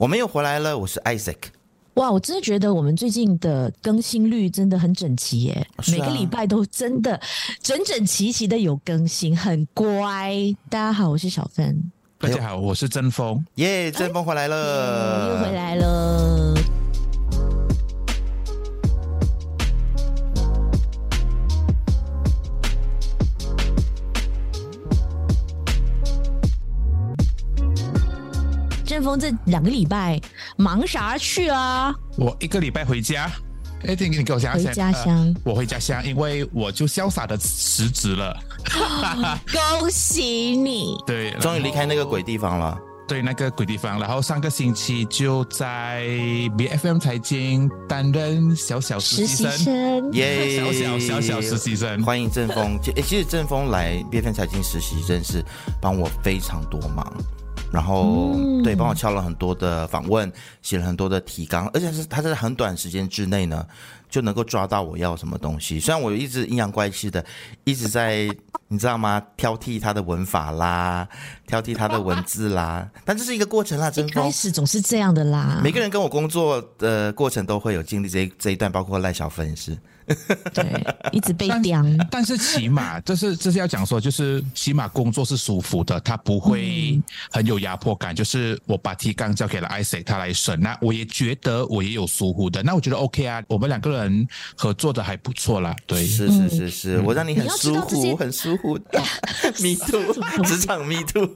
我们又回来了，我是 Isaac。哇，我真的觉得我们最近的更新率真的很整齐耶，啊、每个礼拜都真的整整齐齐的有更新，很乖。大家好，我是小芬。大家好，我是真风。耶，真风回来了，又回来了。阵风这两个礼拜忙啥去啊？我一个礼拜回家。哎，你你给我讲回家乡、呃。我回家乡，因为我就潇洒的辞职了。恭喜你！对，终于离开那个鬼地方了。对，那个鬼地方。然后上个星期就在 BFM 财经担任小小实习生，耶，小小小小实习生。欢迎正风。其其实正风来 BFM 财经实习，真是帮我非常多忙。然后，嗯、对，帮我敲了很多的访问，写了很多的提纲，而且是他在很短时间之内呢，就能够抓到我要什么东西。虽然我一直阴阳怪气的，一直在你知道吗？挑剔他的文法啦，挑剔他的文字啦，但这是一个过程啦。阵风开始总是这样的啦。每个人跟我工作的过程都会有经历这这一段，包括赖小芬也是。对，一直被刁。但是起码，这是这是要讲说，就是起码工作是舒服的，他不会很有压迫感。嗯、就是我把提纲交给了 Isaac，他来审，那我也觉得我也有疏忽的，那我觉得 OK 啊，我们两个人合作的还不错啦。对，是是是是，嗯、我让你很舒服，很舒服的。Me too，职场 Me too。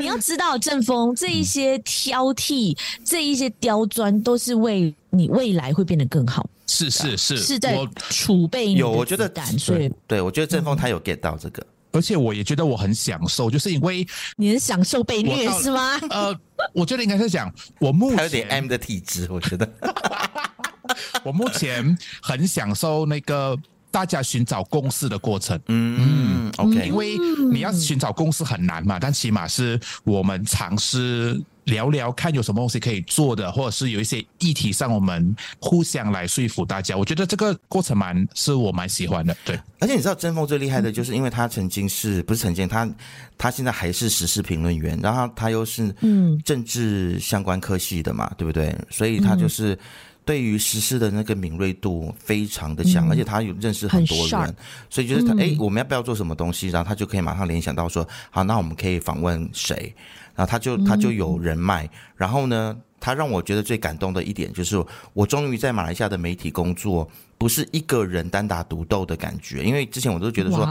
你要知道，正风 这一些挑剔，嗯、这一些刁钻，都是为你未来会变得更好。是是是，是在储备有，我觉得所以对，我觉得正风他有 get 到这个，而且我也觉得我很享受，就是因为你很享受被虐是吗？呃，我觉得应该是讲我目前还有点 M 的体质，我觉得 我目前很享受那个大家寻找共识的过程。嗯嗯，OK，因为你要寻找共识很难嘛，但起码是我们尝试。聊聊看有什么东西可以做的，或者是有一些议题上我们互相来说服大家。我觉得这个过程蛮是我蛮喜欢的。对，而且你知道真风最厉害的就是，因为他曾经是不是曾经他他现在还是时事评论员，然后他又是嗯政治相关科系的嘛，嗯、对不对？所以他就是对于时事的那个敏锐度非常的强，嗯、而且他有认识很多人，所以就是他哎、嗯，我们要不要做什么东西？然后他就可以马上联想到说，好，那我们可以访问谁？然后他就他就有人脉，然后呢，他让我觉得最感动的一点就是，我终于在马来西亚的媒体工作，不是一个人单打独斗的感觉。因为之前我都觉得说，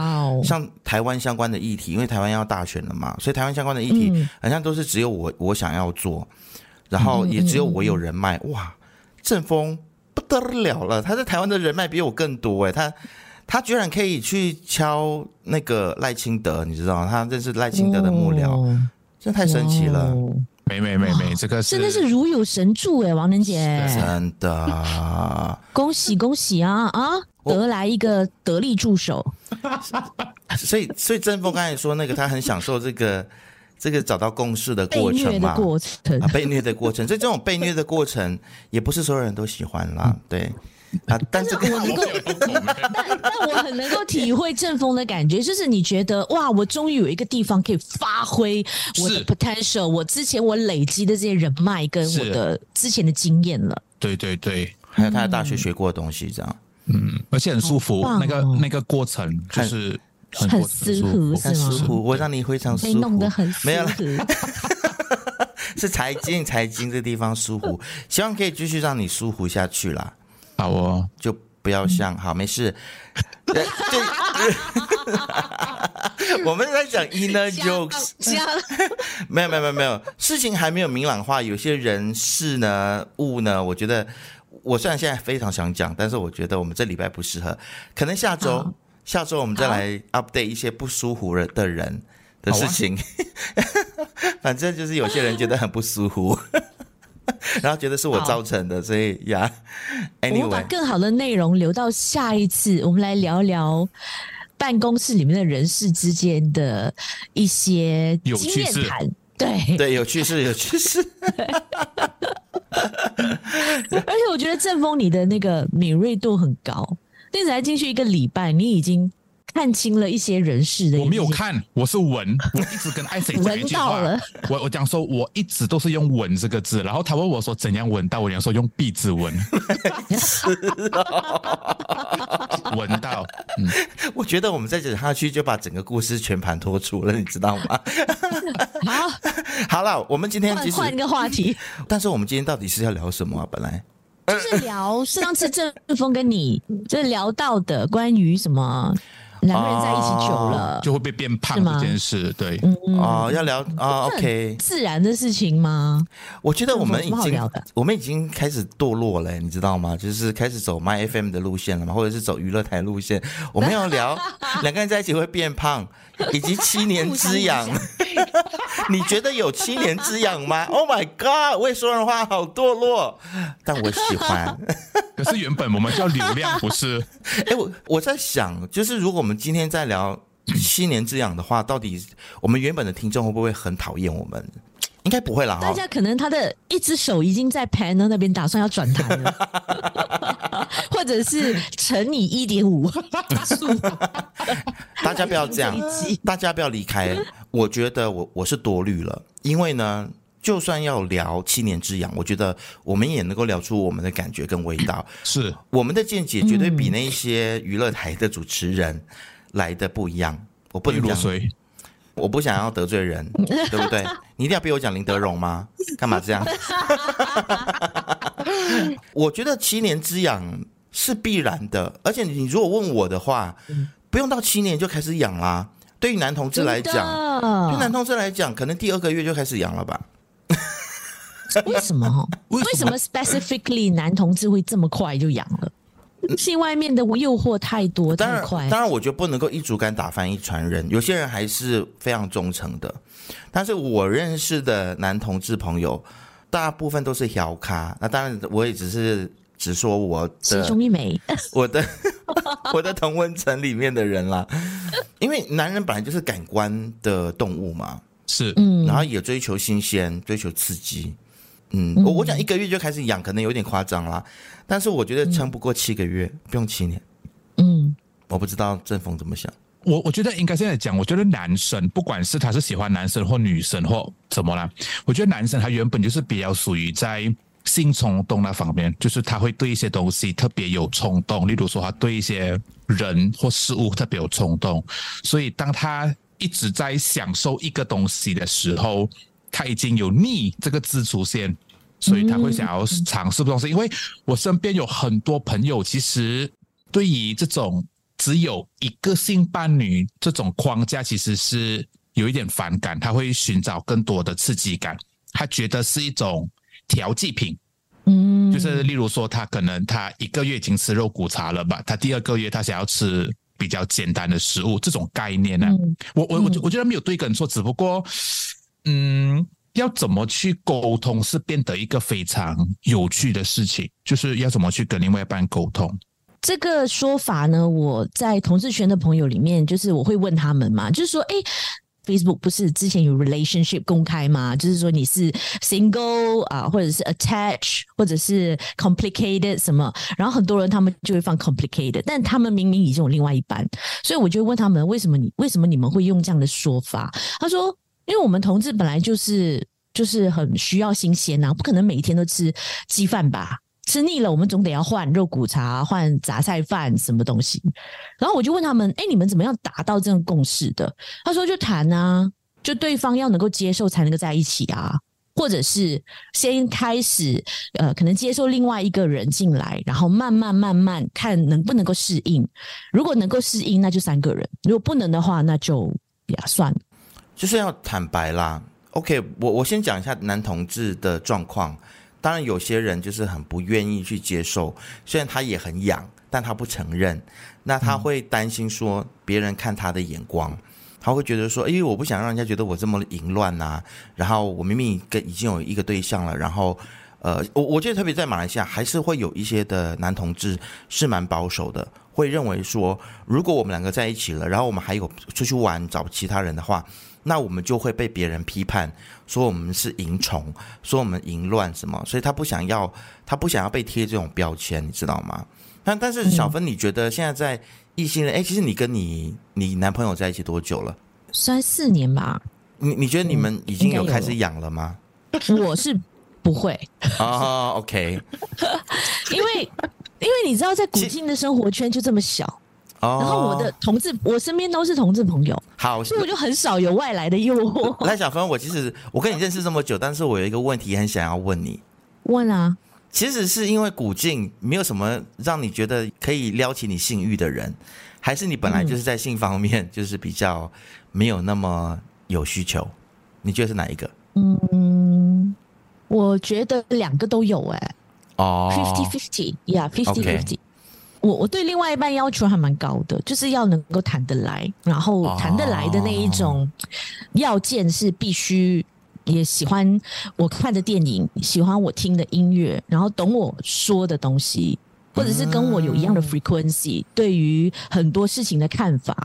像台湾相关的议题，因为台湾要大选了嘛，所以台湾相关的议题好像都是只有我我想要做，然后也只有我有人脉。哇，阵风不得了了，他在台湾的人脉比我更多诶，他他居然可以去敲那个赖清德，你知道吗？他认识赖清德的幕僚。这太神奇了！没没没没，这个是真的是如有神助哎，王能姐，真的，恭喜恭喜啊啊！得来一个得力助手，所以所以阵风刚才说那个他很享受这个这个找到共识的过程嘛，过程。啊，被虐的过程，所以这种被虐的过程 也不是所有人都喜欢啦，对。啊！但是我能够，但但我很能够体会正风的感觉，就是你觉得哇，我终于有一个地方可以发挥我的 potential，我之前我累积的这些人脉跟我的之前的经验了。对对对，还有他在大学学过的东西，这样，嗯，而且很舒服，哦、那个那个过程就是很很舒服，是吗？舒服，我让你非常舒服，弄得很，没有了，是财经财经这地方舒服，希望可以继续让你舒服下去啦。好哦，就不要像好，没事。对，我们在讲 inner jokes，没有没有没有没有，事情还没有明朗化，有些人事呢物呢，我觉得我虽然现在非常想讲，但是我觉得我们这礼拜不适合，可能下周下周我们再来 update 一些不舒服的人的事情，啊、反正就是有些人觉得很不舒服。然后觉得是我造成的，所以呀，Anyway，我们把更好的内容留到下一次，我们来聊聊办公室里面的人事之间的一些经验谈。对。对，有趣事，有趣事。而且我觉得正风你的那个敏锐度很高，那才进去一个礼拜，你已经看清了一些人事的。我没有看，我是闻，我一直跟艾谁讲一句话。闻到了。我我讲说，我一直都是用“闻”这个字，然后他问我说怎样闻到，我讲说用鼻子闻。闻到。嗯，我觉得我们再讲下去就把整个故事全盘托出了，你知道吗？好，好了，我们今天换一个话题。但是我们今天到底是要聊什么啊？本来就是聊上次郑峰跟你 就是聊到的关于什么。两个人在一起久了，就会被变胖这件事，对，哦，要聊啊，OK，自然的事情吗？我觉得我们已经，我们已经开始堕落了，你知道吗？就是开始走 My FM 的路线了嘛，或者是走娱乐台路线。我们要聊 两个人在一起会变胖，以及七年之痒。你觉得有七年之痒吗？Oh my god！我也说人话好堕落，但我喜欢。可是原本我们叫流量，不是？哎，我我在想，就是如果我们今天在聊七年之痒的话，到底我们原本的听众会不会很讨厌我们？应该不会啦。大家可能他的一只手已经在 panel 那边打算要转台了，或者是乘以一点五速。大家不要这样，大家不要离开。我觉得我我是多虑了，因为呢。就算要聊七年之痒，我觉得我们也能够聊出我们的感觉跟味道。是我们的见解绝对比那些娱乐台的主持人来的不一样。我不能讲，我不想要得罪人，对不对？你一定要逼我讲林德荣吗？干嘛这样？我觉得七年之痒是必然的，而且你如果问我的话，不用到七年就开始痒啦。对于男同志来讲，对男同志来讲，可能第二个月就开始痒了吧。为什么？为什么 specifically 男同志会这么快就痒了？性外面的诱惑太多，太快。当然，我觉得不能够一竹竿打翻一船人。有些人还是非常忠诚的。但是我认识的男同志朋友，大部分都是小咖。那当然，我也只是只说我的其中一枚，我的 我的同温层里面的人啦。因为男人本来就是感官的动物嘛，是，嗯，然后也追求新鲜，追求刺激。嗯，我我讲一个月就开始养，可能有点夸张啦，但是我觉得撑不过七个月，嗯、不用七年。嗯，我不知道正风怎么想。我我觉得应该现在讲，我觉得男生不管是他是喜欢男生或女生或怎么啦，我觉得男生他原本就是比较属于在性冲动那方面，就是他会对一些东西特别有冲动，例如说他对一些人或事物特别有冲动，所以当他一直在享受一个东西的时候。他已经有腻这个字出现，所以他会想要尝试东西。因为我身边有很多朋友，其实对于这种只有一个性伴侣这种框架，其实是有一点反感。他会寻找更多的刺激感，他觉得是一种调剂品。嗯，就是例如说，他可能他一个月已经吃肉骨茶了吧，他第二个月他想要吃比较简单的食物，这种概念呢、啊，我我我我觉得没有对跟错，只不过。嗯，要怎么去沟通是变得一个非常有趣的事情，就是要怎么去跟另外一半沟通。这个说法呢，我在同事圈的朋友里面，就是我会问他们嘛，就是说，哎，Facebook 不是之前有 relationship 公开吗？就是说你是 single 啊，或者是 attach，或者是 complicated 什么，然后很多人他们就会放 complicated，但他们明明已经有另外一半，所以我就问他们，为什么你为什么你们会用这样的说法？他说。因为我们同志本来就是就是很需要新鲜呐、啊，不可能每一天都吃鸡饭吧？吃腻了，我们总得要换肉骨茶、换杂菜饭什么东西。然后我就问他们：“哎，你们怎么样达到这种共识的？”他说：“就谈啊，就对方要能够接受才能够在一起啊，或者是先开始呃，可能接受另外一个人进来，然后慢慢慢慢看能不能够适应。如果能够适应，那就三个人；如果不能的话，那就呀算了。”就是要坦白啦。OK，我我先讲一下男同志的状况。当然，有些人就是很不愿意去接受，虽然他也很痒，但他不承认。那他会担心说别人看他的眼光，他会觉得说：“哎，我不想让人家觉得我这么淫乱呐。”然后我明明跟已经有一个对象了，然后呃，我我觉得特别在马来西亚，还是会有一些的男同志是蛮保守的，会认为说，如果我们两个在一起了，然后我们还有出去玩找其他人的话。那我们就会被别人批判，说我们是淫虫，说我们淫乱什么，所以他不想要，他不想要被贴这种标签，你知道吗？但但是小芬，你觉得现在在异性恋？哎、嗯，其实你跟你你男朋友在一起多久了？三四年吧。你你觉得你们已经有开始养了吗？我是不会。啊、oh,，OK。因为因为你知道，在古今的生活圈就这么小。Oh, 然后我的同志，我身边都是同志朋友，好，所以我就很少有外来的诱惑。赖小芬，我其实我跟你认识这么久，但是我有一个问题很想要问你。问啊，其实是因为古晋没有什么让你觉得可以撩起你性欲的人，还是你本来就是在性方面 就是比较没有那么有需求？你觉得是哪一个？嗯，我觉得两个都有哎、欸。哦，fifty fifty，yeah，fifty fifty。我我对另外一半要求还蛮高的，就是要能够谈得来，然后谈得来的那一种要件是必须也喜欢我看的电影，喜欢我听的音乐，然后懂我说的东西，或者是跟我有一样的 frequency，对于很多事情的看法。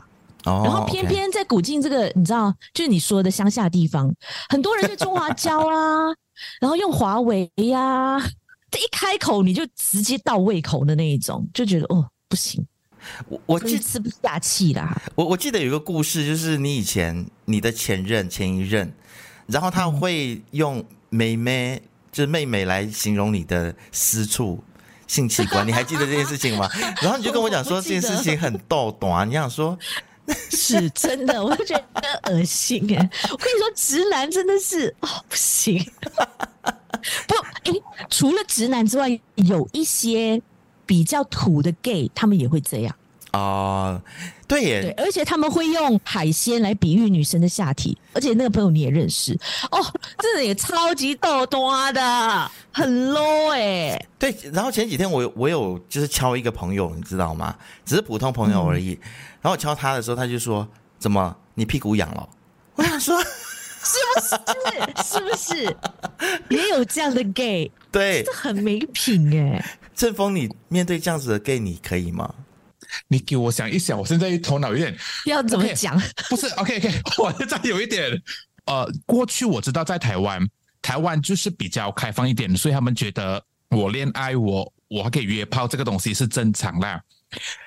然后偏偏在古晋这个你知道，就是你说的乡下地方，很多人在中华胶啊，然后用华为呀。这一开口你就直接到胃口的那一种，就觉得哦不行，我我记吃不下气啦。我我记得有一个故事，就是你以前你的前任前一任，然后他会用妹妹，就是妹妹来形容你的私处性器官，你还记得这件事情吗？然后你就跟我讲说这件事情很逗懂啊，你想说 是真的，我就觉得恶心哎。我跟你说，直男真的是哦不行。不，哎、欸，除了直男之外，有一些比较土的 gay，他们也会这样啊。对耶，对，而且他们会用海鲜来比喻女生的下体，而且那个朋友你也认识哦，真的也超级逗多的，很 low 哎、欸。对，然后前几天我我有就是敲一个朋友，你知道吗？只是普通朋友而已。嗯、然后我敲他的时候，他就说：“怎么你屁股痒了？”我想说。是不是？是不是也有这样的 gay？对，这很没品哎。正峰，你面对这样子的 gay，你可以吗？你给我想一想，我现在头脑有点要怎么讲？Okay, 不是，OK OK，我现在有一点呃，过去我知道在台湾，台湾就是比较开放一点，所以他们觉得我恋爱我我还可以约炮这个东西是正常啦。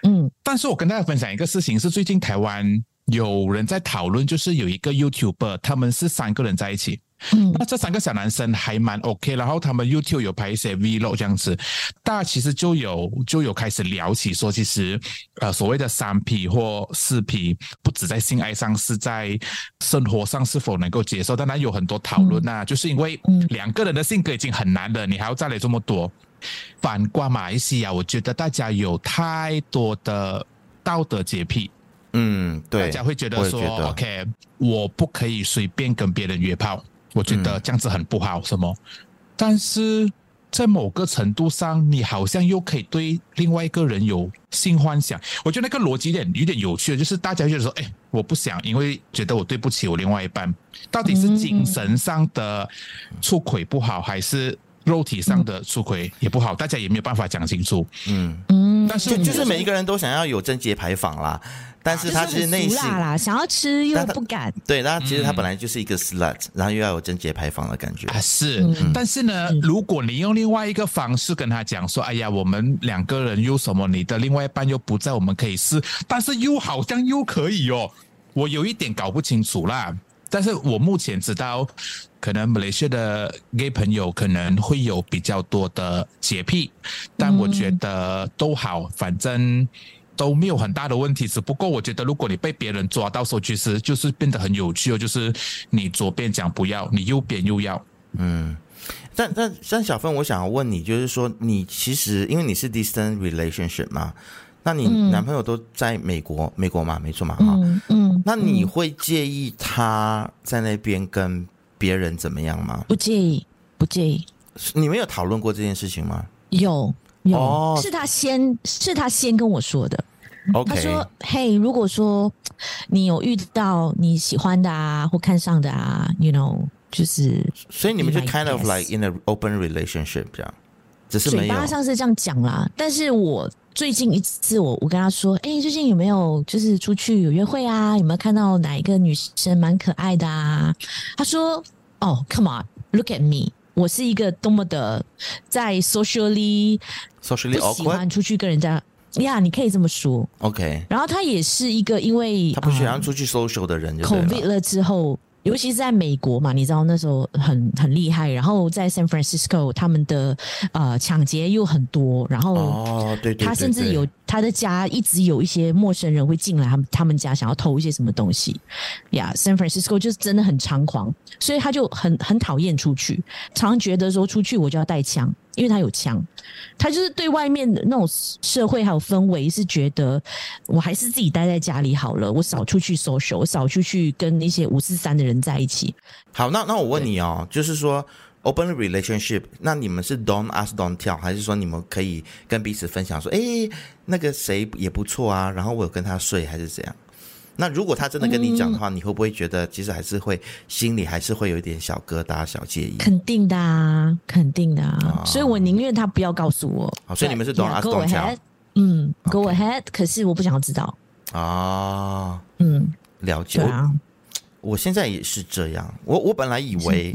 嗯，但是我跟大家分享一个事情，是最近台湾。有人在讨论，就是有一个 YouTuber，他们是三个人在一起。嗯，那这三个小男生还蛮 OK，然后他们 YouTube 有拍一些 Vlog 这样子，大家其实就有就有开始聊起说，其实呃所谓的三 P 或四 P，不止在性爱上，是在生活上是否能够接受？当然有很多讨论呐，就是因为两个人的性格已经很难了，你还要再来这么多。反观马来西亚，我觉得大家有太多的道德洁癖。嗯，对，大家会觉得说得，OK，我不可以随便跟别人约炮，我觉得这样子很不好，什么？嗯、但是在某个程度上，你好像又可以对另外一个人有性幻想。我觉得那个逻辑有点有点有趣，就是大家会觉得说，哎，我不想，因为觉得我对不起我另外一半，到底是精神上的出轨不好，还是肉体上的出轨也不好？大家也没有办法讲清楚。嗯嗯，但是就就是每一个人都想要有贞洁牌坊啦。但是他其实内心啦，想要吃又不敢。对，那其实他本来就是一个 slut，嗯、然后又要有贞洁牌坊的感觉。啊，是。嗯、但是呢，如果你用另外一个方式跟他讲说：“哎呀，我们两个人又什么？你的另外一半又不在，我们可以试。”但是又好像又可以哦，我有一点搞不清楚啦。但是我目前知道，可能马来西亚的 gay 朋友可能会有比较多的洁癖，但我觉得都好，反正。都没有很大的问题，只不过我觉得，如果你被别人抓到时候，其实就是变得很有趣哦。就是你左边讲不要，你右边又要。嗯，但但但小芬，我想要问你，就是说，你其实因为你是 distant relationship 嘛，那你男朋友都在美国，嗯、美国嘛，没错嘛，哈、嗯，嗯，那你会介意他在那边跟别人怎么样吗？不介意，不介意。你们有讨论过这件事情吗？有，有，哦、是他先，是他先跟我说的。他说：“嘿，如果说你有遇到你喜欢的啊，或看上的啊，you know，就是，所以你们就 kind of like in an open relationship 这样。只是。嘴巴上是这样讲啦，但是我最近一次我我跟他说，哎、欸，最近有没有就是出去有约会啊？有没有看到哪一个女生蛮可爱的啊？他说，哦，Come on，look at me，我是一个多么的在 socially socially 不喜欢出去跟人家。呀，yeah, 你可以这么说。OK，然后他也是一个因为他不喜欢出去 social 的人。COVID 了之后，尤其是在美国嘛，你知道那时候很很厉害。然后在 San Francisco，他们的呃抢劫又很多。然后他甚至有他的家一直有一些陌生人会进来他们他们家，想要偷一些什么东西。呀，San Francisco 就是真的很猖狂，所以他就很很讨厌出去，常常觉得说出去我就要带枪。因为他有枪，他就是对外面的那种社会还有氛围是觉得，我还是自己待在家里好了，我少出去 social，我少出去跟那些五四三的人在一起。好，那那我问你哦，就是说 open relationship，那你们是 don't ask don't tell，还是说你们可以跟彼此分享说，哎，那个谁也不错啊，然后我有跟他睡，还是怎样？那如果他真的跟你讲的话，嗯、你会不会觉得其实还是会心里还是会有一点小疙瘩、小介意？肯定的啊，肯定的啊，哦、所以我宁愿他不要告诉我。好，所以你们是 don't ask don't tell。嗯，go ahead，可是我不想要知道。啊，嗯，了解。啊、我现在也是这样，我我本来以为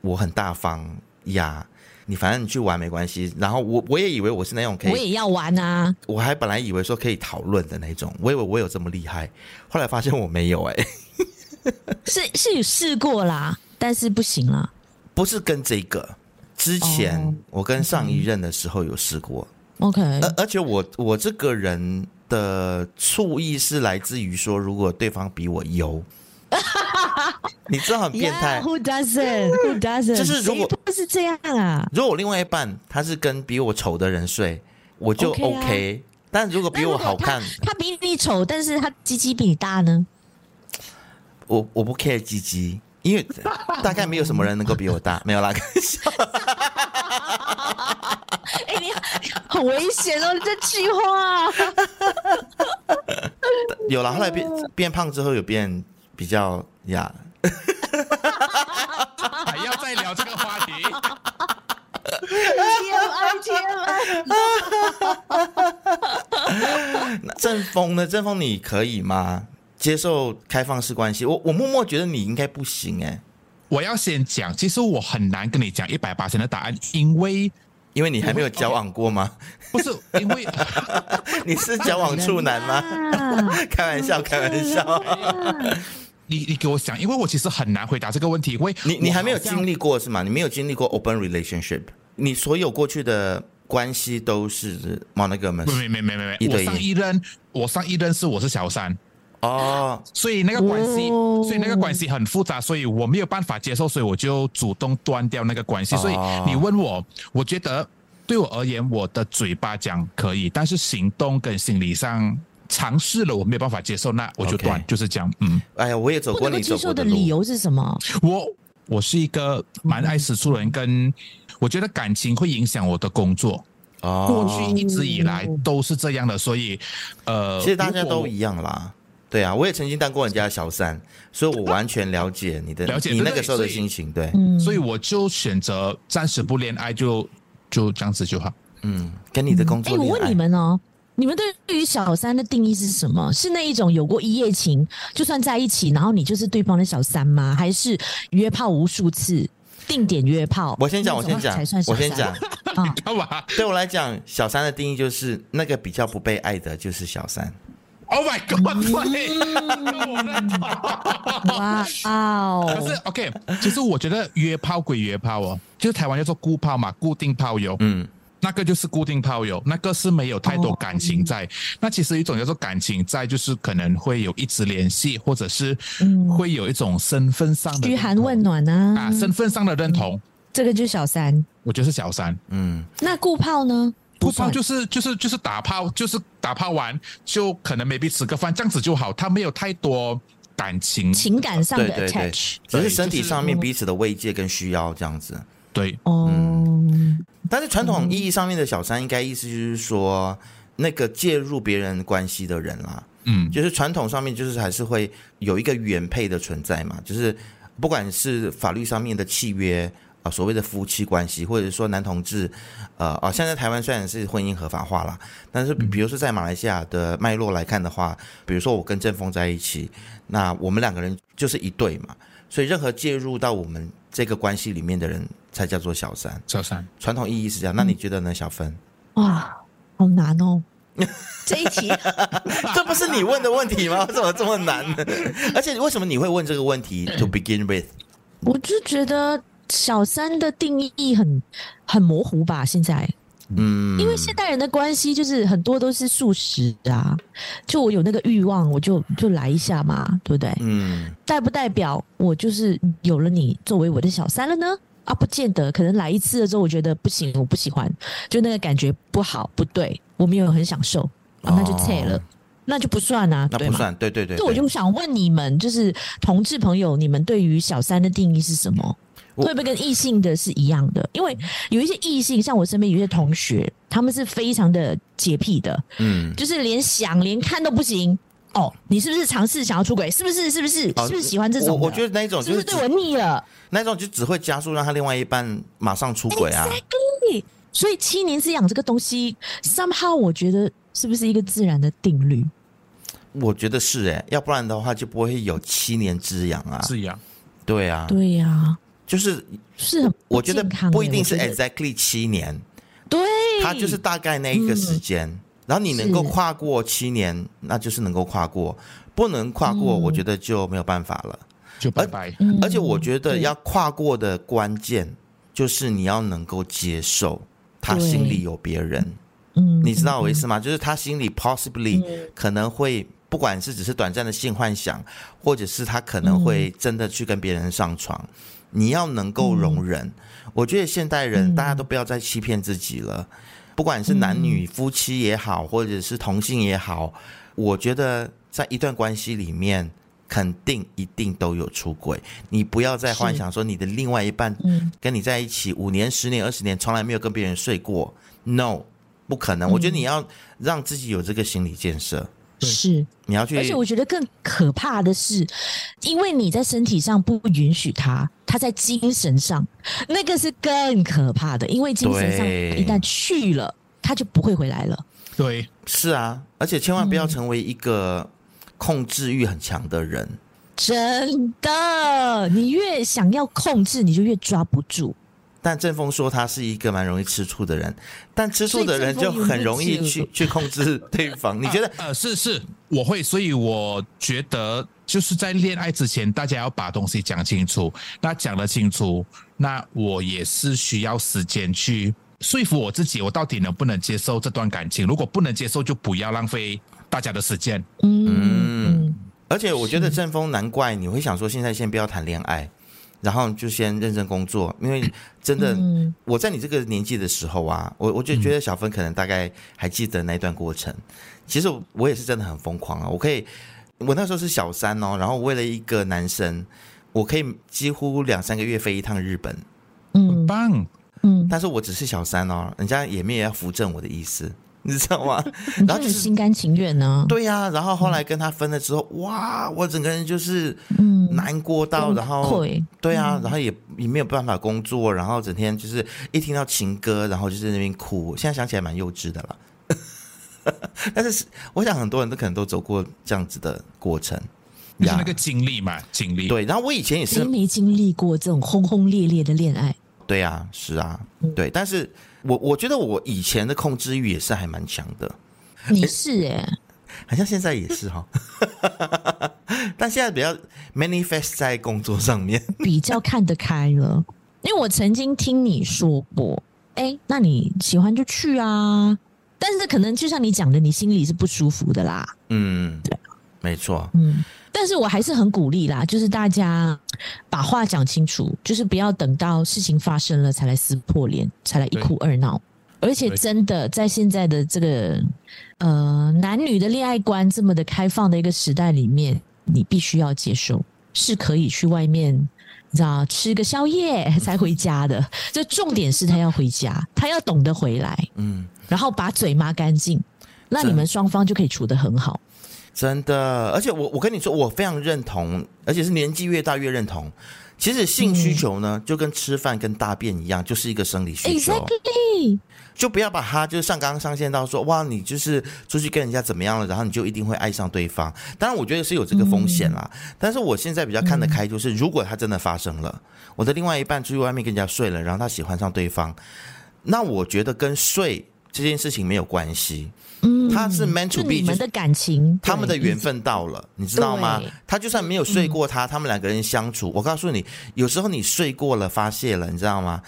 我很大方呀。你反正你去玩没关系，然后我我也以为我是那种可以，我也要玩啊！我还本来以为说可以讨论的那种，我以为我有这么厉害，后来发现我没有哎、欸，是是有试过啦，但是不行啦。不是跟这个，之前我跟上一任的时候有试过，OK，而而且我我这个人的醋意是来自于说，如果对方比我优。你知道很变态。Yeah, Who doesn't? Who doesn't? 就是如果不是这样啊，如果我另外一半他是跟比我丑的人睡，我就 OK。Okay 啊、但如果比我好看，他，他比你丑，但是他鸡鸡比你大呢？我我不 care 鸡鸡，因为大概没有什么人能够比我大，没有啦，开玩笑。哎，你很危险哦，你这句话。有了，后来变变胖之后有变。比较呀，还要再聊这个话题阵风呢？阵风，你可以吗？接受开放式关系？我我默默觉得你应该不行哎。我要先讲，其实我很难跟你讲一百八千的答案，因为因为你还没有交往过吗？不是，因为 你是交往处男吗？开玩笑，开玩笑。你你给我讲，因为我其实很难回答这个问题，因为你你还没有经历过是吗？你没有经历过 open relationship，你所有过去的关系都是 monogamous？没没没没没，我上一任我上一任是我是小三哦，所以那个关系，所以那个关系很复杂，所以我没有办法接受，所以我就主动断掉那个关系。所以你问我，我觉得对我而言，我的嘴巴讲可以，但是行动跟心理上。尝试了，我没有办法接受，那我就断，Okay. 就是这样。嗯，哎呀，我也走过你走过的。的理由是什么？我我是一个蛮爱吃醋的人，跟我觉得感情会影响我的工作。哦，过去一直以来都是这样的，所以呃，其实大家都一样啦。对啊，我也曾经当过人家的小三，所以我完全了解你的了解你那个时候的心情。对，所以我就选择暂时不恋爱就，就就这样子就好。嗯，跟你的工作。哎、欸，我问你们哦。你们对于小三的定义是什么？是那一种有过一夜情，就算在一起，然后你就是对方的小三吗？还是约炮无数次，定点约炮？我先讲，我先讲，我先讲。干嘛？对我来讲，小三的定义就是那个比较不被爱的，就是小三。Oh my god！哇哦！可是 OK，其实我觉得约炮归约炮哦，就是台湾叫做固炮嘛，固定炮友。嗯。那个就是固定炮友，那个是没有太多感情在。Oh. 那其实一种叫做感情在，就是可能会有一直联系，或者是会有一种身份上的嘘寒问暖啊啊，身份上的认同。这个就是小三，我觉得是小三。嗯，那固炮呢？固炮就是就是就是打炮，就是打炮完就可能 maybe 吃个饭这样子就好，他没有太多感情情感上的 attach，只是身体上面彼此的慰藉跟需要这样子。对，哦。但是传统意义上面的小三，应该意思就是说，那个介入别人关系的人啦，嗯，就是传统上面就是还是会有一个原配的存在嘛，就是不管是法律上面的契约，啊所谓的夫妻关系，或者说男同志，呃啊，现在台湾虽然是婚姻合法化了，但是比比如说在马来西亚的脉络来看的话，比如说我跟正峰在一起，那我们两个人就是一对嘛，所以任何介入到我们这个关系里面的人才叫做小三。小三传统意义是这样，那你觉得呢，小芬？哇，好难哦。这一题，这不是你问的问题吗？怎么这么难呢？而且为什么你会问这个问题？To begin with，我就觉得小三的定义很很模糊吧。现在，嗯，因为现代人的关系就是很多都是素食啊，就我有那个欲望，我就就来一下嘛，对不对？嗯，代不代表我就是有了你作为我的小三了呢？啊，不见得，可能来一次了之后，我觉得不行，我不喜欢，就那个感觉不好，不对。我没有很享受，啊、那就撤了，哦，那就不算啊，那不算，对对对，对。就我就想问你们，就是同志朋友，你们对于小三的定义是什么？会不会跟异性的是一样的？因为有一些异性，像我身边有一些同学，他们是非常的洁癖的，嗯，就是连想连看都不行。哦，你是不是尝试想要出轨？是不是？是不是？哦、是不是喜欢这种？我觉得那一种就是，是不是对我腻了？那一种就只会加速让他另外一半马上出轨啊。Exactly 所以七年之痒这个东西，somehow 我觉得是不是一个自然的定律？我觉得是哎、欸，要不然的话就不会有七年之痒啊。是呀，对啊，对呀，就是是我觉得不一定是 exactly 七年，对，他就是大概那一个时间、嗯。然后你能够跨过七年，那就是能够跨过；不能跨过、嗯，我觉得就没有办法了，就拜拜。而，而且我觉得要跨过的关键就是你要能够接受。他心里有别人，嗯，你知道我意思吗？就是他心里 possibly 可能会，不管是只是短暂的性幻想，或者是他可能会真的去跟别人上床，你要能够容忍。我觉得现代人大家都不要再欺骗自己了，不管是男女夫妻也好，或者是同性也好，我觉得在一段关系里面。肯定一定都有出轨，你不要再幻想说你的另外一半跟你在一起五年、十年、二十年，从来没有跟别人睡过。No，不可能。我觉得你要让自己有这个心理建设。是，你要去。而且我觉得更可怕的是，因为你在身体上不允许他，他在精神上那个是更可怕的，因为精神上一旦去了，他就不会回来了。对，是啊，而且千万不要成为一个。控制欲很强的人，真的，你越想要控制，你就越抓不住。但正峰说他是一个蛮容易吃醋的人，但吃醋的人就很容易去去控制对方。你觉得？呃，是是，我会，所以我觉得就是在恋爱之前，大家要把东西讲清楚。那讲得清楚，那我也是需要时间去说服我自己，我到底能不能接受这段感情？如果不能接受，就不要浪费。大家的时间，嗯，而且我觉得正风难怪你会想说，现在先不要谈恋爱，然后就先认真工作，因为 真的，我在你这个年纪的时候啊，我我就觉得小芬可能大概还记得那一段过程。其实我也是真的很疯狂啊，我可以，我那时候是小三哦，然后为了一个男生，我可以几乎两三个月飞一趟日本，嗯，很棒，嗯，但是我只是小三哦，人家也没有要扶正我的意思。你知道吗？然后就是心甘情愿呢。对呀、啊，然后后来跟他分了之后，嗯、哇，我整个人就是难过到，然后对啊，然后也也没有办法工作，然后整天就是一听到情歌，然后就在那边哭。现在想起来蛮幼稚的了，但是我想很多人都可能都走过这样子的过程，就是那个经历嘛，经历。对，然后我以前也是没经历过这种轰轰烈烈的恋爱。对呀、啊，是啊，对，但是。我我觉得我以前的控制欲也是还蛮强的，你是哎，好像现在也是哈，但现在比较 manifest 在工作上面，比较看得开了。因为我曾经听你说过，哎，那你喜欢就去啊，但是可能就像你讲的，你心里是不舒服的啦。嗯，对，没错，嗯。但是我还是很鼓励啦，就是大家把话讲清楚，就是不要等到事情发生了才来撕破脸，才来一哭二闹。而且真的在现在的这个呃男女的恋爱观这么的开放的一个时代里面，你必须要接受是可以去外面，你知道吃个宵夜才回家的。这重点是他要回家，他要懂得回来，嗯，然后把嘴抹干净，那你们双方就可以处得很好。真的，而且我我跟你说，我非常认同，而且是年纪越大越认同。其实性需求呢，嗯、就跟吃饭跟大便一样，就是一个生理需求。Exactly. 就不要把它就是上纲上线到说哇，你就是出去跟人家怎么样了，然后你就一定会爱上对方。当然，我觉得是有这个风险啦。嗯、但是我现在比较看得开，就是如果他真的发生了，嗯、我的另外一半出去外面跟人家睡了，然后他喜欢上对方，那我觉得跟睡这件事情没有关系。嗯，他是 meant to be，你们的感情，他们的缘分到了，你知道吗？他就算没有睡过他，他们两个人相处，我告诉你，有时候你睡过了发泄了，你知道吗？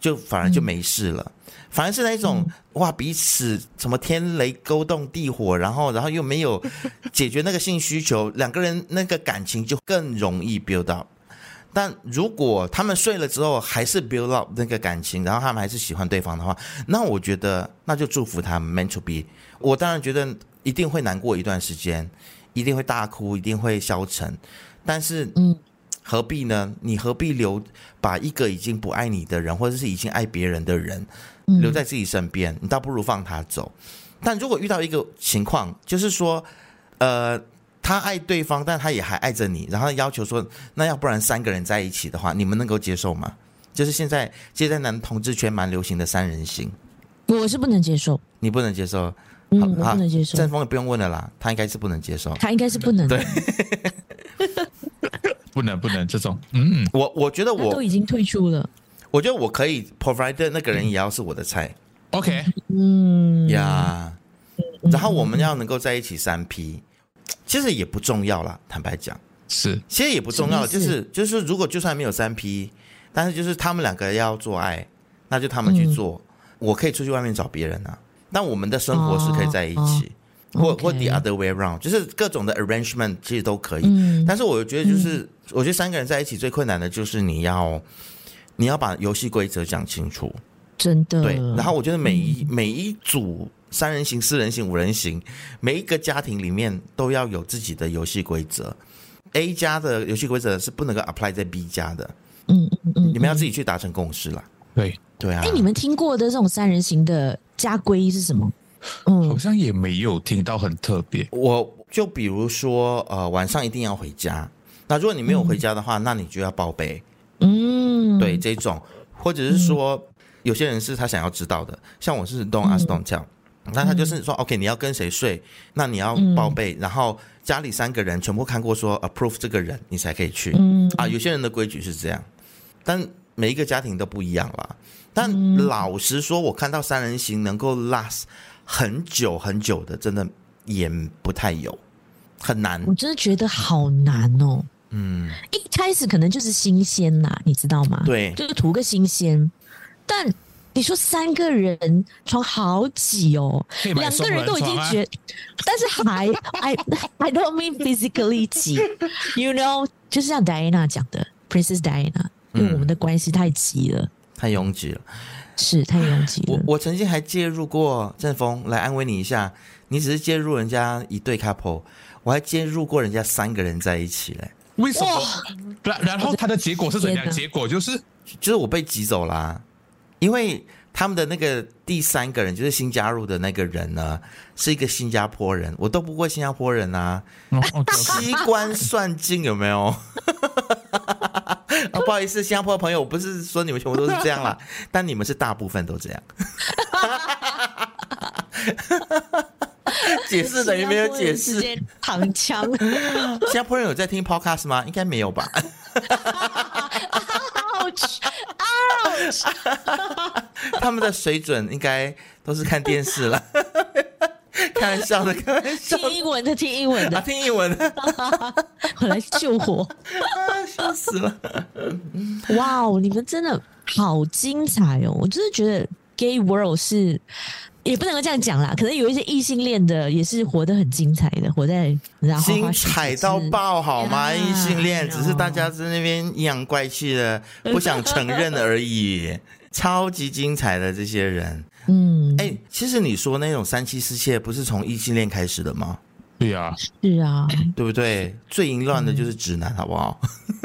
就反而就没事了。反而是那种哇，彼此什么天雷勾动地火，然后然后又没有解决那个性需求，两个人那个感情就更容易 build up。但如果他们睡了之后还是 build up 那个感情，然后他们还是喜欢对方的话，那我觉得那就祝福他们 meant to be。我当然觉得一定会难过一段时间，一定会大哭，一定会消沉。但是，嗯，何必呢？你何必留把一个已经不爱你的人，或者是已经爱别人的人留在自己身边？你倒不如放他走。但如果遇到一个情况，就是说，呃。他爱对方，但他也还爱着你，然后要求说，那要不然三个人在一起的话，你们能够接受吗？就是现在，其实在男同志圈蛮流行的三人行，我是不能接受，你不能接受，嗯，我不能接受。阵风也不用问了啦，他应该是不能接受，他应该是不能，对，不能不能这种，嗯，我我觉得我都已经退出了，我觉得我可以 provide 那个人也要是我的菜，OK，嗯。呀，yeah, 然后我们要能够在一起三 P。其实也不重要啦，坦白讲，是，其实也不重要，就是就是，如果就算没有三 P，但是就是他们两个要做爱，那就他们去做，嗯、我可以出去外面找别人啊，但我们的生活是可以在一起，哦、或 okay 或 the other way around，就是各种的 arrangement 其实都可以，嗯、但是我觉得就是，嗯、我觉得三个人在一起最困难的就是你要你要把游戏规则讲清楚，真的，对，然后我觉得每一、嗯、每一组。三人行、四人行、五人行，每一个家庭里面都要有自己的游戏规则。A 家的游戏规则是不能够 apply 在 B 家的。嗯嗯嗯，嗯你们要自己去达成共识啦。对对啊。哎，你们听过的这种三人行的家规是什么？嗯，好像也没有听到很特别。我就比如说，呃，晚上一定要回家。那如果你没有回家的话，嗯、那你就要报备。嗯，对，这种，或者是说，嗯、有些人是他想要知道的，像我是 Don't ask, don't tell。那他就是说，OK，你要跟谁睡？那你要报备，然后家里三个人全部看过说 approve 这个人，你才可以去。嗯啊，有些人的规矩是这样，但每一个家庭都不一样啦。但老实说，我看到三人行能够 last 很久很久的，真的也不太有，很难。我真的觉得好难哦。嗯，一开始可能就是新鲜呐，你知道吗？对，就是图个新鲜，但。你说三个人床好挤哦，两个人都已经觉，但是还 I I don't mean physically 挤，you know，就是像 Diana 讲的，Princess Diana，因为我们的关系太挤了，太拥挤了，是太拥挤了。我我曾经还介入过阵风来安慰你一下，你只是介入人家一对 couple，我还介入过人家三个人在一起嘞。为什么？然然后他的结果是怎样？结果就是就是我被挤走啦。因为他们的那个第三个人，就是新加入的那个人呢，是一个新加坡人，我斗不过新加坡人啊，机关算尽有没有？哦，不好意思，新加坡的朋友，我不是说你们全部都是这样啦，但你们是大部分都这样。解释等于没有解释，躺枪。新加坡人有在听 podcast 吗？应该没有吧。他们的水准应该都是看电视了，开玩笑的，开玩笑。听英文的，听英文的，啊、听英文的，我来救火，笑死了！哇哦，你们真的好精彩哦！我真的觉得 Gay World 是。也不能够这样讲啦，可能有一些异性恋的也是活得很精彩的，活在然后精彩到爆好吗？异性恋只是大家在那边阴阳怪气的不想承认而已，超级精彩的这些人，嗯，哎、欸，其实你说那种三妻四妾不是从异性恋开始的吗？对呀，是啊，对不对？最淫乱的就是直男，好不好？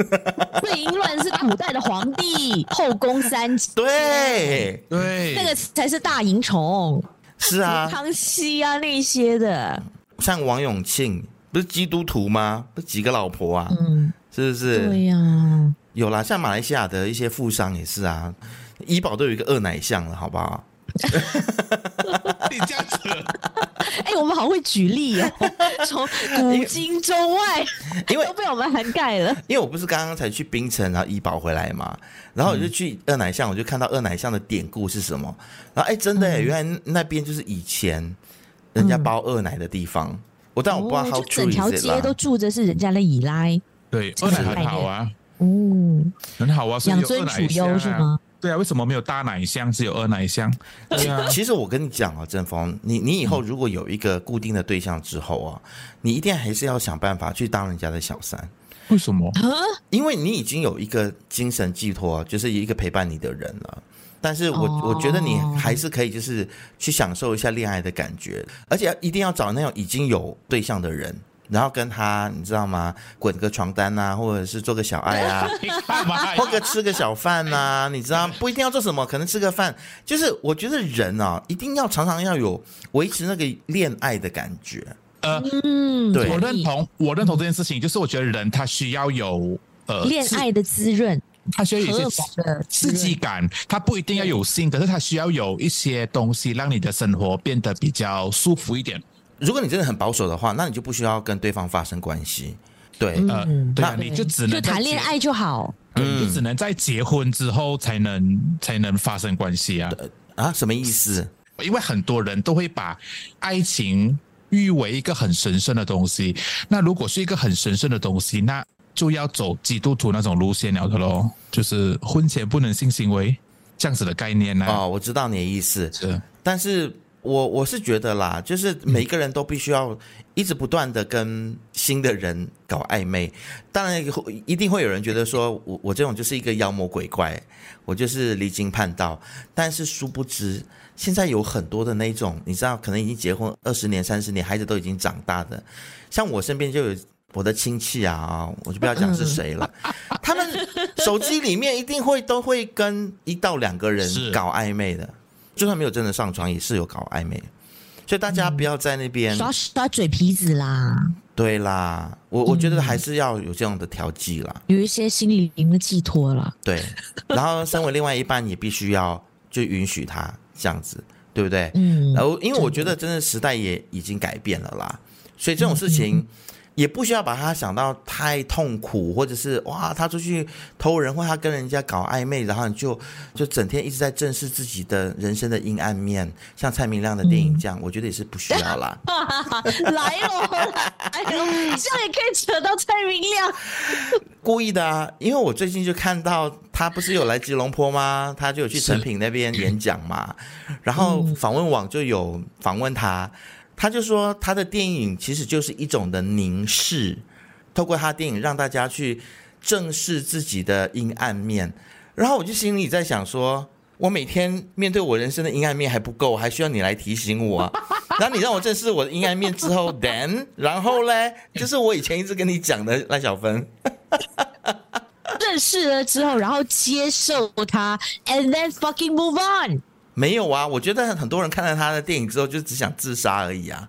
最淫乱是古代的皇帝后宫三妻，对对，那个才是大淫虫。是啊，康熙啊那些的，像王永庆不是基督徒吗？不是几个老婆啊？嗯，是不是？对呀、啊，有啦，像马来西亚的一些富商也是啊，怡保都有一个二奶像了，好不好？你这样子，我们好会举例哦，从古今中外，因为 都被我们涵盖了。因为我不是刚刚才去槟城，然后怡保回来嘛，然后我就去二奶巷，我就看到二奶巷的典故是什么。然后哎、欸，真的，原来那边就是以前人家包二奶的地方。嗯、我但我不知道 true 整条街都住着是人家的姨奶。对，二奶很好啊，嗯，很好啊，养尊处优是吗？对啊，为什么没有大奶箱，只有二奶箱？对啊，其实我跟你讲啊，正峰，你你以后如果有一个固定的对象之后啊，你一定还是要想办法去当人家的小三。为什么？因为你已经有一个精神寄托，就是一个陪伴你的人了。但是我我觉得你还是可以，就是去享受一下恋爱的感觉，而且一定要找那种已经有对象的人。然后跟他，你知道吗？滚个床单啊，或者是做个小爱啊，或者吃个小饭啊，你知道不一定要做什么，可能吃个饭。就是我觉得人啊，一定要常常要有维持那个恋爱的感觉。呃，嗯，对，我认同，我认同这件事情。就是我觉得人他需要有呃恋爱的滋润，他需要有一些刺激感，他不一定要有性，可是他需要有一些东西让你的生活变得比较舒服一点。如果你真的很保守的话，那你就不需要跟对方发生关系。对，呃，对啊，你就只能就谈恋爱就好，嗯，就只能在结婚之后才能才能发生关系啊。啊，什么意思？因为很多人都会把爱情誉为一个很神圣的东西。那如果是一个很神圣的东西，那就要走基督徒那种路线了的喽，就是婚前不能性行为这样子的概念呢。哦，我知道你的意思，是，但是。我我是觉得啦，就是每个人都必须要一直不断的跟新的人搞暧昧。当然，一定会有人觉得说我我这种就是一个妖魔鬼怪，我就是离经叛道。但是殊不知，现在有很多的那种，你知道，可能已经结婚二十年、三十年，孩子都已经长大的。像我身边就有我的亲戚啊，我就不要讲是谁了，他们手机里面一定会都会跟一到两个人搞暧昧的。就算没有真的上床，也是有搞暧昧，所以大家不要在那边、嗯、刷刷嘴皮子啦。对啦，我我觉得还是要有这样的调剂啦，有一些心理灵的寄托啦。对，然后身为另外一半，也必须要就允许他这样子，对不对？嗯。然后，因为我觉得真的时代也已经改变了啦，所以这种事情。嗯也不需要把他想到太痛苦，或者是哇，他出去偷人，或他跟人家搞暧昧，然后你就就整天一直在正视自己的人生的阴暗面，像蔡明亮的电影这样，嗯、我觉得也是不需要啦。来喽，这样也可以扯到蔡明亮，故意的啊！因为我最近就看到他不是有来吉隆坡吗？他就有去诚品那边演讲嘛，然后访问网就有访问他。他就说，他的电影其实就是一种的凝视，透过他的电影让大家去正视自己的阴暗面。然后我就心里在想说，我每天面对我人生的阴暗面还不够，还需要你来提醒我。然后你让我正视我的阴暗面之后，then，然后嘞，就是我以前一直跟你讲的赖小芬，认识了之后，然后接受他，and then fucking move on。没有啊，我觉得很多人看了他的电影之后，就只想自杀而已啊，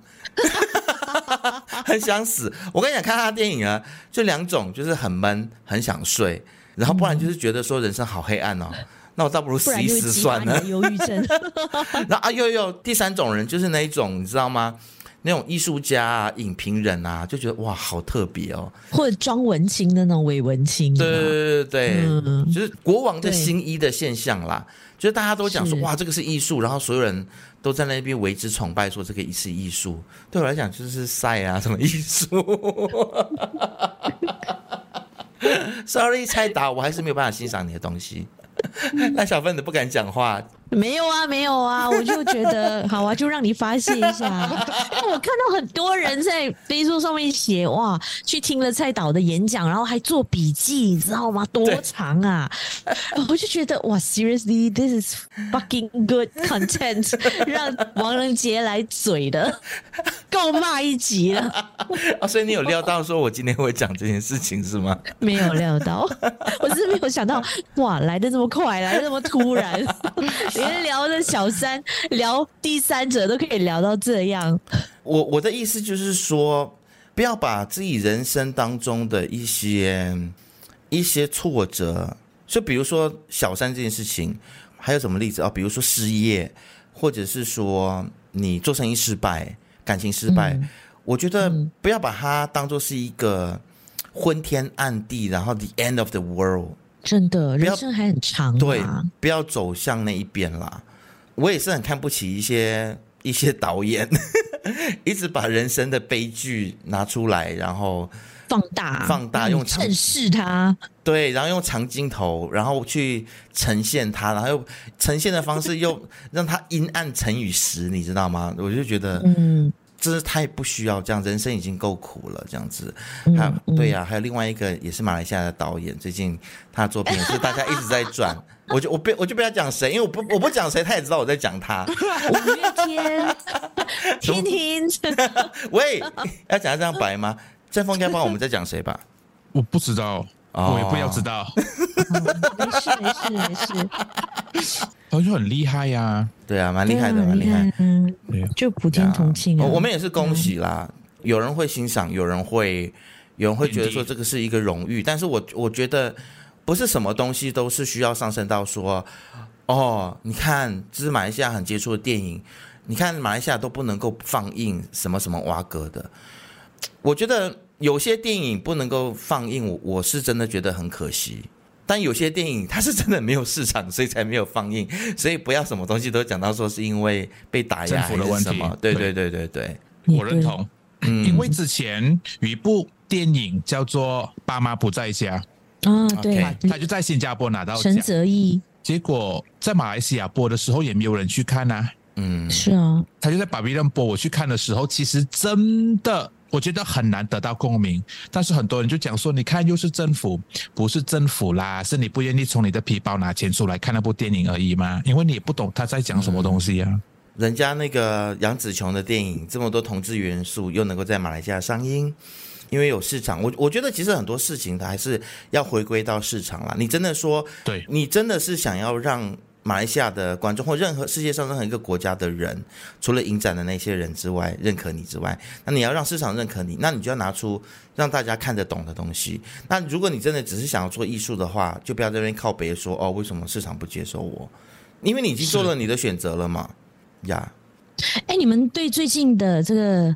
很想死。我跟你讲，看他的电影啊，就两种，就是很闷，很想睡，然后不然就是觉得说人生好黑暗哦，那我倒不如死一死算了。忧郁症。然后啊，又又第三种人就是那一种，你知道吗？那种艺术家啊、影评人啊，就觉得哇，好特别哦，或者装文青的那种伪文青。对对对对，嗯、就是国王的新衣的现象啦。就是大家都讲说哇，这个是艺术，然后所有人都在那边为之崇拜，说这个是艺术。对我来讲就是赛啊，什么艺术？Sorry，蔡达，我还是没有办法欣赏你的东西。那小分子不敢讲话。没有啊，没有啊，我就觉得好啊，就让你发泄一下。我看到很多人在 Facebook 上面写哇，去听了蔡导的演讲，然后还做笔记，你知道吗？多长啊！我就觉得哇，Seriously，this is fucking good content，让王仁杰来嘴的，够骂一集了。啊，所以你有料到说我今天会讲这件事情是吗？没有料到，我是没有想到哇，来的这么快，来的这么突然。连聊的小三，聊第三者都可以聊到这样。我我的意思就是说，不要把自己人生当中的一些一些挫折，就比如说小三这件事情，还有什么例子啊？比如说失业，或者是说你做生意失败、感情失败，嗯、我觉得不要把它当做是一个昏天暗地，然后 the end of the world。真的，人生还很长，对，不要走向那一边啦。我也是很看不起一些一些导演，一直把人生的悲剧拿出来，然后放大放大，用正视它。对，然后用长镜头，然后去呈现它，然后又呈现的方式又让它阴暗成与实，你知道吗？我就觉得，嗯。这是太不需要这样，人生已经够苦了，这样子。还有对呀、啊，还有另外一个也是马来西亚的导演，最近他的作品也是大家一直在转。我就我不我就不要讲谁，因为我不我不讲谁，他也知道我在讲他。五月天，天天。喂，要讲得这样白吗？阵风应该帮我们在讲谁吧？我不知道，哦、我也不要知道。没事没事没事。好像很厉害呀、啊，对啊，蛮厉害的，蛮厉害。嗯，就普天同庆啊，我们也是恭喜啦。有人会欣赏，有人会，有人会觉得说这个是一个荣誉。但是我我觉得不是什么东西都是需要上升到说，哦，你看这是马来西亚很杰出的电影，你看马来西亚都不能够放映什么什么瓦格的。我觉得有些电影不能够放映，我我是真的觉得很可惜。但有些电影它是真的没有市场，所以才没有放映。所以不要什么东西都讲到说是因为被打压还是什么？对对对对对，我认同。嗯，因为之前有一部电影叫做《爸妈不在家》啊，对，他就在新加坡拿到陈泽毅，结果在马来西亚播的时候也没有人去看啊。嗯，是啊，他就在巴比伦播，我去看的时候，其实真的。我觉得很难得到共鸣，但是很多人就讲说，你看又是政府，不是政府啦，是你不愿意从你的皮包拿钱出来看那部电影而已嘛，因为你也不懂他在讲什么东西呀、啊。人家那个杨紫琼的电影这么多同志元素，又能够在马来西亚上映，因为有市场。我我觉得其实很多事情它还是要回归到市场啦。你真的说，对，你真的是想要让。马来西亚的观众或任何世界上任何一个国家的人，除了影展的那些人之外，认可你之外，那你要让市场认可你，那你就要拿出让大家看得懂的东西。那如果你真的只是想要做艺术的话，就不要在那边靠别人说哦，为什么市场不接受我？因为你已经做了你的选择了嘛，呀。哎，你们对最近的这个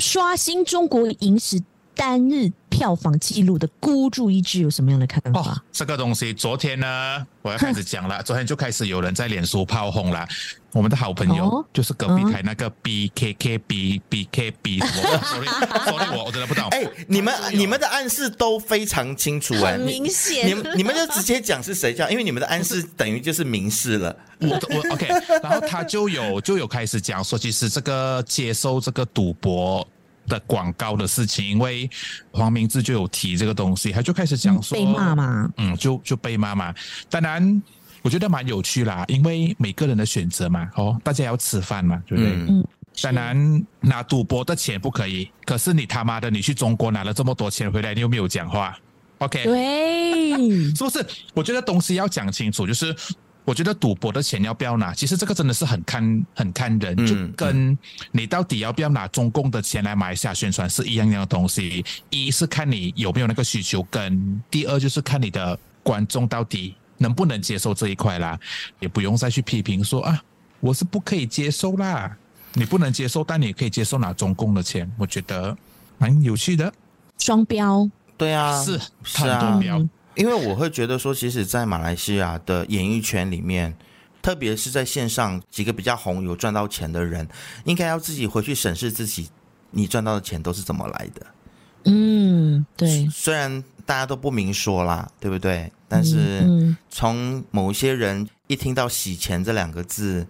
刷新中国影史单日票房纪录的孤注一掷有什么样的看法？哦，这个东西，昨天呢，我要开始讲了。昨天就开始有人在脸书炮轰了。我们的好朋友、哦、就是隔壁台那个 B K K B B K B，sorry sorry，我我真的不懂。哎、欸，你们你们的暗示都非常清楚哎，很明显。你们你们就直接讲是谁叫，因为你们的暗示等于就是明示了。我我 OK，然后他就有就有开始讲说，其实这个接受这个赌博。的广告的事情，因为黄明志就有提这个东西，他就开始讲说、嗯、被骂嘛，嗯，就就被骂嘛。当然，我觉得蛮有趣啦，因为每个人的选择嘛，哦，大家要吃饭嘛，对不对？嗯。当然，拿赌博的钱不可以，可是你他妈的，你去中国拿了这么多钱回来，你又没有讲话？OK？对，是不是？我觉得东西要讲清楚，就是。我觉得赌博的钱要不要拿，其实这个真的是很看很看人，就跟你到底要不要拿中共的钱来马来西亚宣传是一样样的东西。一是看你有没有那个需求，跟第二就是看你的观众到底能不能接受这一块啦。也不用再去批评说啊，我是不可以接受啦。你不能接受，但你可以接受拿中共的钱，我觉得蛮有趣的。双标，对啊，是是啊。因为我会觉得说，其实，在马来西亚的演艺圈里面，特别是在线上几个比较红、有赚到钱的人，应该要自己回去审视自己，你赚到的钱都是怎么来的。嗯，对。虽然大家都不明说啦，对不对？但是从某些人一听到“洗钱”这两个字，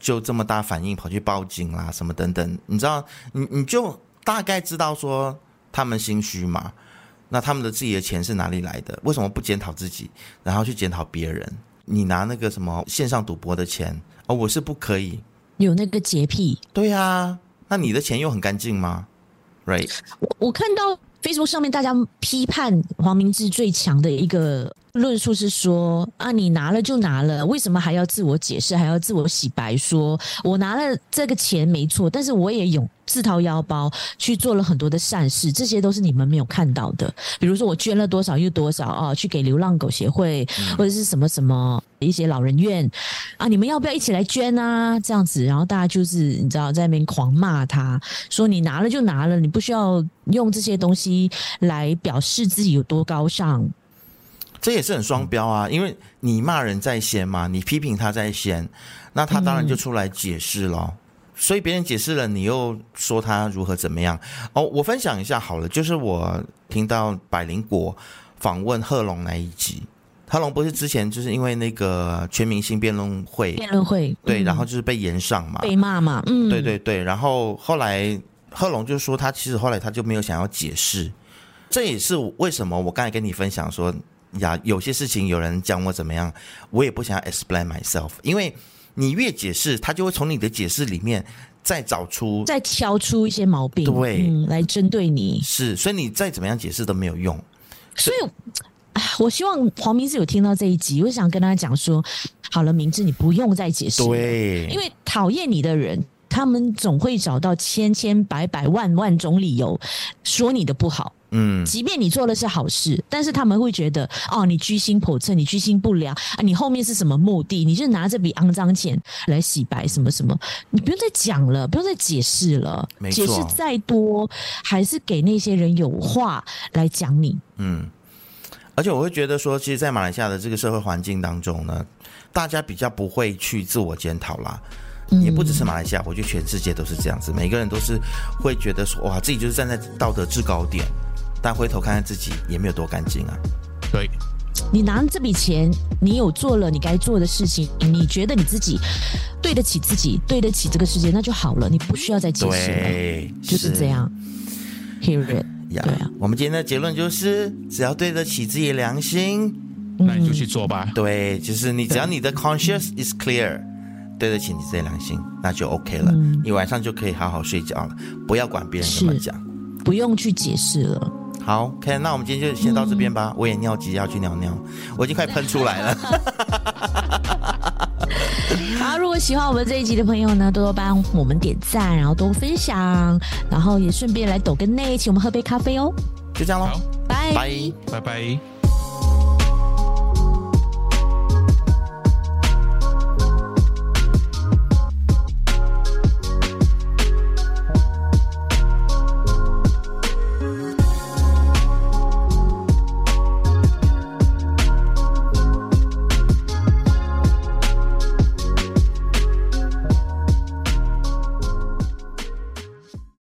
就这么大反应，跑去报警啦，什么等等，你知道，你你就大概知道说他们心虚嘛。那他们的自己的钱是哪里来的？为什么不检讨自己，然后去检讨别人？你拿那个什么线上赌博的钱哦，我是不可以有那个洁癖。对啊，那你的钱又很干净吗？Right？我我看到 Facebook 上面大家批判黄明志最强的一个论述是说啊，你拿了就拿了，为什么还要自我解释，还要自我洗白说，说我拿了这个钱没错，但是我也有自掏腰包去做了很多的善事，这些都是你们没有看到的。比如说我捐了多少又多少啊，去给流浪狗协会、嗯、或者是什么什么一些老人院啊，你们要不要一起来捐啊？这样子，然后大家就是你知道在那边狂骂他，说你拿了就拿了，你不需要用这些东西来表示自己有多高尚。这也是很双标啊，因为你骂人在先嘛，你批评他在先，那他当然就出来解释了。嗯。所以别人解释了，你又说他如何怎么样？哦，我分享一下好了，就是我听到百灵果访问贺龙那一集，贺龙不是之前就是因为那个全明星辩论会，辩论会对，然后就是被延上嘛，被骂嘛，嗯，对对对，然后后来贺龙就说他其实后来他就没有想要解释，这也是为什么我刚才跟你分享说呀，有些事情有人讲我怎么样，我也不想要 explain myself，因为。你越解释，他就会从你的解释里面再找出、再挑出一些毛病，对，嗯、来针对你。是，所以你再怎么样解释都没有用。所以，我希望黄明志有听到这一集，我想跟他讲说：好了，明志，你不用再解释，对，因为讨厌你的人，他们总会找到千千百百万万种理由说你的不好。嗯，即便你做的是好事，但是他们会觉得哦，你居心叵测，你居心不良啊，你后面是什么目的？你就拿这笔肮脏钱来洗白什么什么？你不用再讲了，不用再解释了，没。解释再多，还是给那些人有话来讲你。嗯，而且我会觉得说，其实，在马来西亚的这个社会环境当中呢，大家比较不会去自我检讨啦。也不只是马来西亚，我觉得全世界都是这样子，每个人都是会觉得说，哇，自己就是站在道德制高点。但回头看看自己也没有多干净啊。对，你拿这笔钱，你有做了你该做的事情，你觉得你自己对得起自己，对得起这个世界，那就好了，你不需要再解释了。就是这样。Hear it？呀，对啊。我们今天的结论就是，只要对得起自己的良心，那你就去做吧。对，就是你只要你的 conscious is clear，对得起你自己的良心，那就 OK 了。嗯。你晚上就可以好好睡觉了，不要管别人怎么讲，不用去解释了。好，OK，那我们今天就先到这边吧。嗯、我也尿急要去尿尿，我已经快喷出来了。好，如果喜欢我们这一集的朋友呢，多多帮我们点赞，然后多分享，然后也顺便来抖个内，请我们喝杯咖啡哦。就这样喽，拜拜拜拜。